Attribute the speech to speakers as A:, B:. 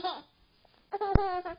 A: よいしょ。